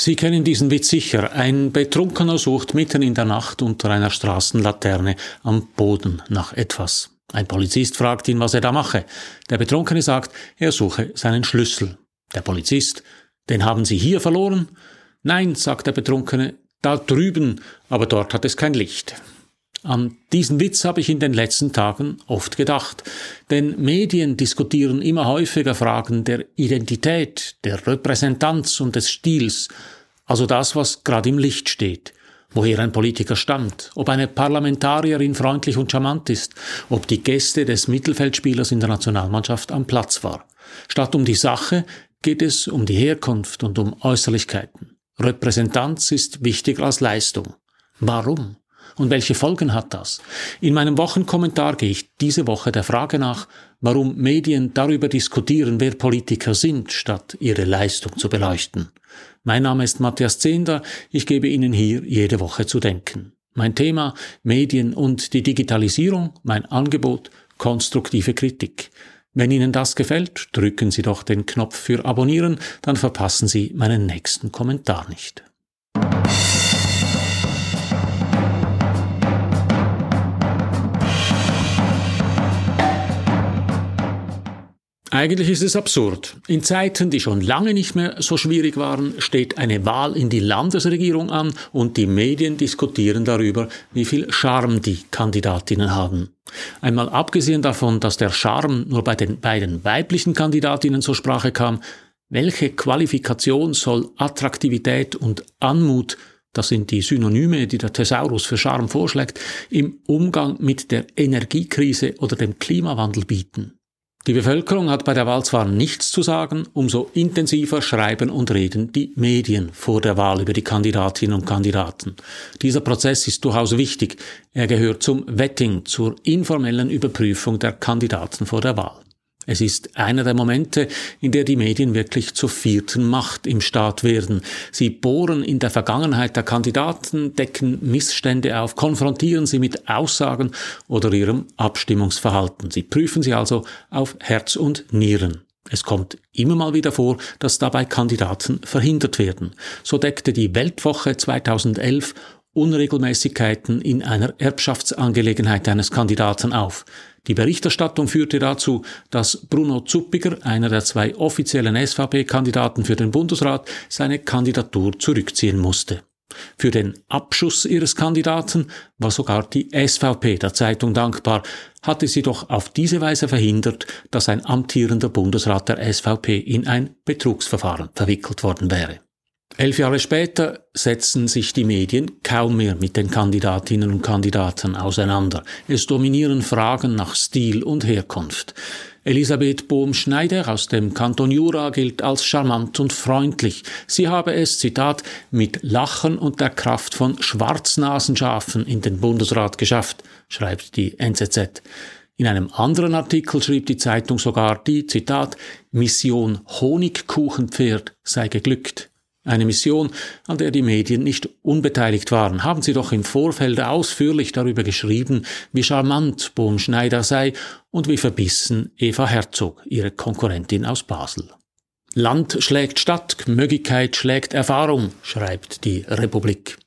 Sie kennen diesen Witz sicher. Ein Betrunkener sucht mitten in der Nacht unter einer Straßenlaterne am Boden nach etwas. Ein Polizist fragt ihn, was er da mache. Der Betrunkene sagt, er suche seinen Schlüssel. Der Polizist, den haben Sie hier verloren? Nein, sagt der Betrunkene, da drüben, aber dort hat es kein Licht. An diesen Witz habe ich in den letzten Tagen oft gedacht, denn Medien diskutieren immer häufiger Fragen der Identität, der Repräsentanz und des Stils, also das, was gerade im Licht steht, woher ein Politiker stammt, ob eine Parlamentarierin freundlich und charmant ist, ob die Gäste des Mittelfeldspielers in der Nationalmannschaft am Platz war. Statt um die Sache geht es um die Herkunft und um Äußerlichkeiten. Repräsentanz ist wichtiger als Leistung. Warum? Und welche Folgen hat das? In meinem Wochenkommentar gehe ich diese Woche der Frage nach, warum Medien darüber diskutieren, wer Politiker sind, statt ihre Leistung zu beleuchten. Mein Name ist Matthias Zehnder, ich gebe Ihnen hier jede Woche zu denken. Mein Thema Medien und die Digitalisierung, mein Angebot konstruktive Kritik. Wenn Ihnen das gefällt, drücken Sie doch den Knopf für Abonnieren, dann verpassen Sie meinen nächsten Kommentar nicht. Eigentlich ist es absurd. In Zeiten, die schon lange nicht mehr so schwierig waren, steht eine Wahl in die Landesregierung an und die Medien diskutieren darüber, wie viel Charme die Kandidatinnen haben. Einmal abgesehen davon, dass der Charme nur bei den beiden weiblichen Kandidatinnen zur Sprache kam, welche Qualifikation soll Attraktivität und Anmut das sind die Synonyme, die der Thesaurus für Charme vorschlägt, im Umgang mit der Energiekrise oder dem Klimawandel bieten. Die Bevölkerung hat bei der Wahl zwar nichts zu sagen, umso intensiver schreiben und reden die Medien vor der Wahl über die Kandidatinnen und Kandidaten. Dieser Prozess ist durchaus wichtig. Er gehört zum Vetting, zur informellen Überprüfung der Kandidaten vor der Wahl. Es ist einer der Momente, in der die Medien wirklich zur vierten Macht im Staat werden. Sie bohren in der Vergangenheit der Kandidaten, decken Missstände auf, konfrontieren sie mit Aussagen oder ihrem Abstimmungsverhalten. Sie prüfen sie also auf Herz und Nieren. Es kommt immer mal wieder vor, dass dabei Kandidaten verhindert werden. So deckte die Weltwoche 2011 Unregelmäßigkeiten in einer Erbschaftsangelegenheit eines Kandidaten auf. Die Berichterstattung führte dazu, dass Bruno Zuppiger, einer der zwei offiziellen SVP-Kandidaten für den Bundesrat, seine Kandidatur zurückziehen musste. Für den Abschuss ihres Kandidaten war sogar die SVP der Zeitung dankbar, hatte sie doch auf diese Weise verhindert, dass ein amtierender Bundesrat der SVP in ein Betrugsverfahren verwickelt worden wäre. Elf Jahre später setzen sich die Medien kaum mehr mit den Kandidatinnen und Kandidaten auseinander. Es dominieren Fragen nach Stil und Herkunft. Elisabeth Bohm-Schneider aus dem Kanton Jura gilt als charmant und freundlich. Sie habe es, Zitat, mit Lachen und der Kraft von Schwarznasenschafen in den Bundesrat geschafft, schreibt die NZZ. In einem anderen Artikel schrieb die Zeitung sogar die, Zitat, Mission Honigkuchenpferd sei geglückt. Eine Mission, an der die Medien nicht unbeteiligt waren, haben sie doch im Vorfeld ausführlich darüber geschrieben, wie charmant Bohm Schneider sei und wie verbissen Eva Herzog, ihre Konkurrentin aus Basel. Land schlägt Stadt, Gmögigkeit schlägt Erfahrung, schreibt die Republik.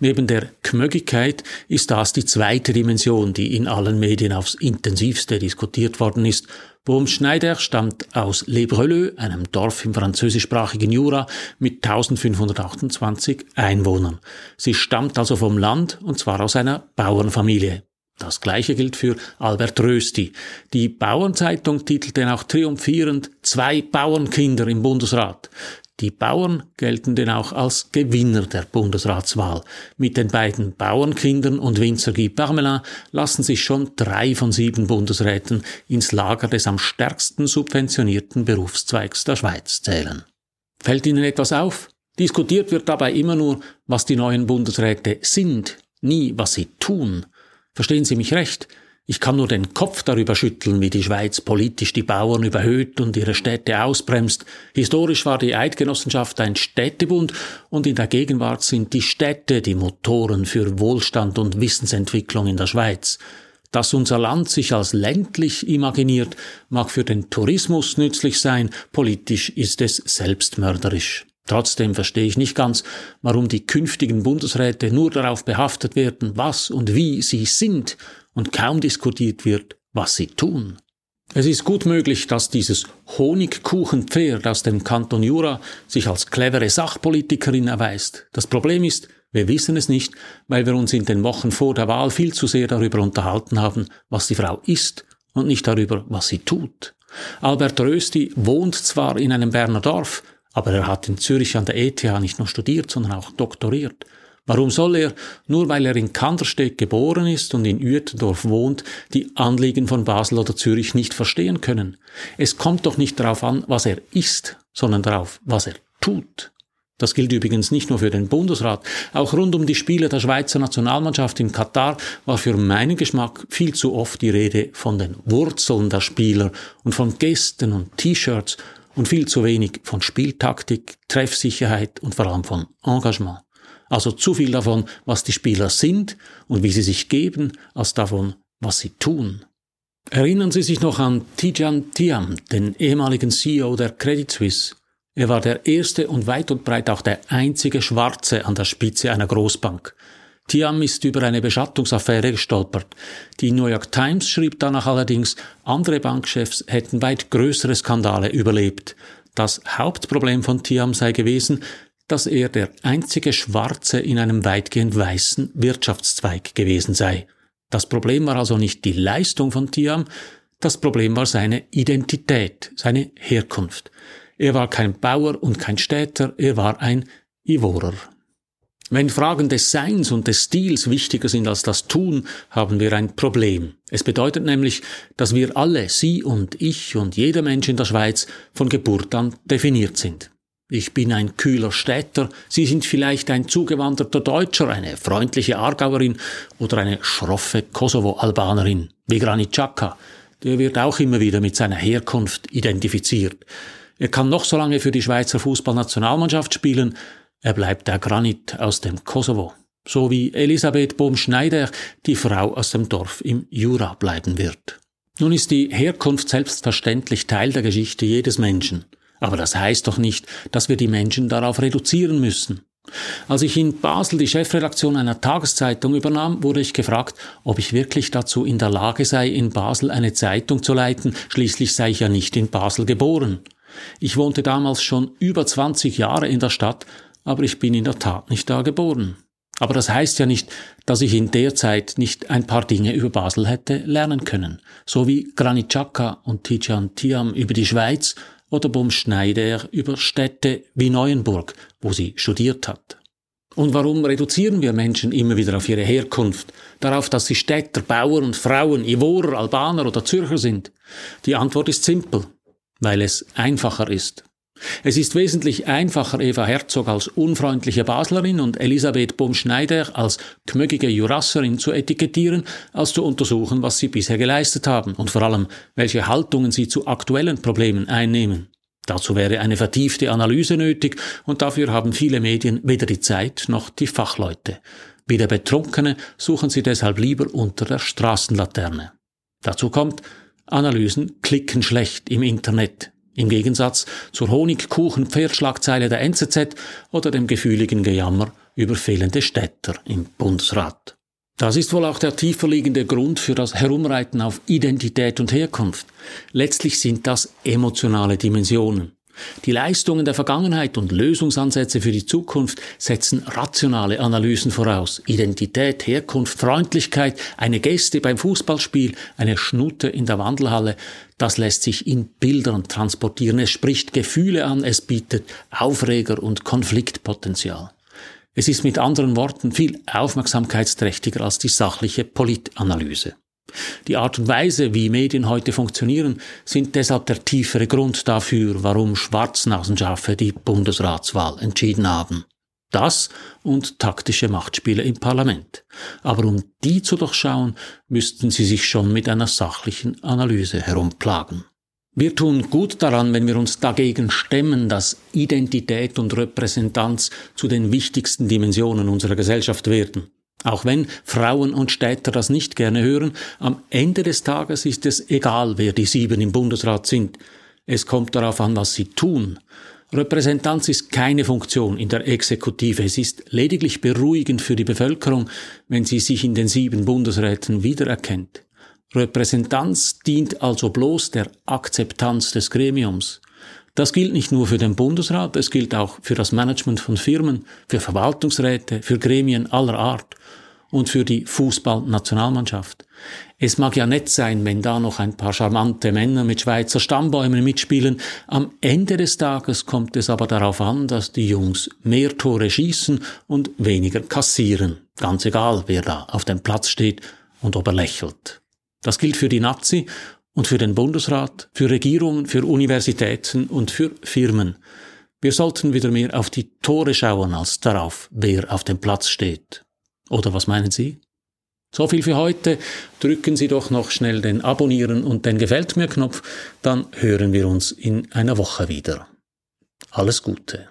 Neben der Gmögigkeit ist das die zweite Dimension, die in allen Medien aufs intensivste diskutiert worden ist Bohm Schneider stammt aus Le Breleux, einem Dorf im französischsprachigen Jura mit 1528 Einwohnern. Sie stammt also vom Land und zwar aus einer Bauernfamilie. Das gleiche gilt für Albert Rösti. Die Bauernzeitung titelte auch triumphierend Zwei Bauernkinder im Bundesrat. Die Bauern gelten denn auch als Gewinner der Bundesratswahl. Mit den beiden Bauernkindern und Winzer Guy Parmelin lassen sich schon drei von sieben Bundesräten ins Lager des am stärksten subventionierten Berufszweigs der Schweiz zählen. Fällt Ihnen etwas auf? Diskutiert wird dabei immer nur, was die neuen Bundesräte sind, nie was sie tun. Verstehen Sie mich recht? Ich kann nur den Kopf darüber schütteln, wie die Schweiz politisch die Bauern überhöht und ihre Städte ausbremst. Historisch war die Eidgenossenschaft ein Städtebund und in der Gegenwart sind die Städte die Motoren für Wohlstand und Wissensentwicklung in der Schweiz. Dass unser Land sich als ländlich imaginiert, mag für den Tourismus nützlich sein, politisch ist es selbstmörderisch. Trotzdem verstehe ich nicht ganz, warum die künftigen Bundesräte nur darauf behaftet werden, was und wie sie sind und kaum diskutiert wird, was sie tun. Es ist gut möglich, dass dieses Honigkuchenpferd aus dem Kanton Jura sich als clevere Sachpolitikerin erweist. Das Problem ist, wir wissen es nicht, weil wir uns in den Wochen vor der Wahl viel zu sehr darüber unterhalten haben, was die Frau ist und nicht darüber, was sie tut. Albert Rösti wohnt zwar in einem Berner Dorf, aber er hat in Zürich an der ETH nicht nur studiert, sondern auch doktoriert. Warum soll er, nur weil er in Kandersteg geboren ist und in Uetendorf wohnt, die Anliegen von Basel oder Zürich nicht verstehen können? Es kommt doch nicht darauf an, was er ist, sondern darauf, was er tut. Das gilt übrigens nicht nur für den Bundesrat. Auch rund um die Spiele der Schweizer Nationalmannschaft in Katar war für meinen Geschmack viel zu oft die Rede von den Wurzeln der Spieler und von Gästen und T-Shirts und viel zu wenig von Spieltaktik, Treffsicherheit und vor allem von Engagement. Also zu viel davon, was die Spieler sind und wie sie sich geben, als davon, was sie tun. Erinnern Sie sich noch an Tijan Tiam, den ehemaligen CEO der Credit Suisse. Er war der erste und weit und breit auch der einzige Schwarze an der Spitze einer Großbank. Tiam ist über eine Beschattungsaffäre gestolpert. Die New York Times schrieb danach allerdings, andere Bankchefs hätten weit größere Skandale überlebt. Das Hauptproblem von Tiam sei gewesen, dass er der einzige Schwarze in einem weitgehend weißen Wirtschaftszweig gewesen sei. Das Problem war also nicht die Leistung von Tiam, das Problem war seine Identität, seine Herkunft. Er war kein Bauer und kein Städter, er war ein Ivorer. Wenn Fragen des Seins und des Stils wichtiger sind als das Tun, haben wir ein Problem. Es bedeutet nämlich, dass wir alle, Sie und ich und jeder Mensch in der Schweiz, von Geburt an definiert sind. Ich bin ein kühler Städter, Sie sind vielleicht ein zugewanderter Deutscher, eine freundliche Aargauerin oder eine schroffe Kosovo-Albanerin, wie Granit Xhaka. Der wird auch immer wieder mit seiner Herkunft identifiziert. Er kann noch so lange für die Schweizer Fußballnationalmannschaft spielen, er bleibt der Granit aus dem Kosovo. So wie Elisabeth Bohm-Schneider, die Frau aus dem Dorf im Jura bleiben wird. Nun ist die Herkunft selbstverständlich Teil der Geschichte jedes Menschen. Aber das heißt doch nicht, dass wir die Menschen darauf reduzieren müssen. Als ich in Basel die Chefredaktion einer Tageszeitung übernahm, wurde ich gefragt, ob ich wirklich dazu in der Lage sei, in Basel eine Zeitung zu leiten, schließlich sei ich ja nicht in Basel geboren. Ich wohnte damals schon über 20 Jahre in der Stadt, aber ich bin in der Tat nicht da geboren. Aber das heißt ja nicht, dass ich in der Zeit nicht ein paar Dinge über Basel hätte lernen können, so wie Granit Xhaka und Tijan Tiam über die Schweiz oder Bum Schneider über Städte wie Neuenburg, wo sie studiert hat. Und warum reduzieren wir Menschen immer wieder auf ihre Herkunft, darauf, dass sie Städter, Bauern und Frauen, Ivorer, Albaner oder Zürcher sind? Die Antwort ist simpel, weil es einfacher ist. Es ist wesentlich einfacher, Eva Herzog als unfreundliche Baslerin und Elisabeth Baum-Schneider als kmögige Jurasserin zu etikettieren, als zu untersuchen, was sie bisher geleistet haben und vor allem, welche Haltungen sie zu aktuellen Problemen einnehmen. Dazu wäre eine vertiefte Analyse nötig und dafür haben viele Medien weder die Zeit noch die Fachleute. Wie der Betrunkene suchen sie deshalb lieber unter der Straßenlaterne. Dazu kommt, Analysen klicken schlecht im Internet. Im Gegensatz zur Honigkuchen-Pferdschlagzeile der NZZ oder dem gefühligen Gejammer über fehlende Städter im Bundesrat. Das ist wohl auch der tiefer liegende Grund für das Herumreiten auf Identität und Herkunft. Letztlich sind das emotionale Dimensionen. Die Leistungen der Vergangenheit und Lösungsansätze für die Zukunft setzen rationale Analysen voraus. Identität, Herkunft, Freundlichkeit, eine Gäste beim Fußballspiel, eine Schnute in der Wandelhalle, das lässt sich in Bildern transportieren. Es spricht Gefühle an, es bietet Aufreger und Konfliktpotenzial. Es ist mit anderen Worten viel aufmerksamkeitsträchtiger als die sachliche Politanalyse. Die Art und Weise, wie Medien heute funktionieren, sind deshalb der tiefere Grund dafür, warum Schwarznasenschafe die Bundesratswahl entschieden haben. Das und taktische Machtspiele im Parlament. Aber um die zu durchschauen, müssten sie sich schon mit einer sachlichen Analyse herumplagen. Wir tun gut daran, wenn wir uns dagegen stemmen, dass Identität und Repräsentanz zu den wichtigsten Dimensionen unserer Gesellschaft werden. Auch wenn Frauen und Städter das nicht gerne hören, am Ende des Tages ist es egal, wer die sieben im Bundesrat sind. Es kommt darauf an, was sie tun. Repräsentanz ist keine Funktion in der Exekutive. Es ist lediglich beruhigend für die Bevölkerung, wenn sie sich in den sieben Bundesräten wiedererkennt. Repräsentanz dient also bloß der Akzeptanz des Gremiums. Das gilt nicht nur für den Bundesrat, es gilt auch für das Management von Firmen, für Verwaltungsräte, für Gremien aller Art und für die Fußballnationalmannschaft. Es mag ja nett sein, wenn da noch ein paar charmante Männer mit Schweizer Stammbäumen mitspielen. Am Ende des Tages kommt es aber darauf an, dass die Jungs mehr Tore schießen und weniger kassieren. Ganz egal, wer da auf dem Platz steht und ob er lächelt. Das gilt für die Nazi und für den Bundesrat, für Regierungen, für Universitäten und für Firmen. Wir sollten wieder mehr auf die Tore schauen als darauf, wer auf dem Platz steht. Oder was meinen Sie? So viel für heute. Drücken Sie doch noch schnell den Abonnieren und den Gefällt mir Knopf, dann hören wir uns in einer Woche wieder. Alles Gute.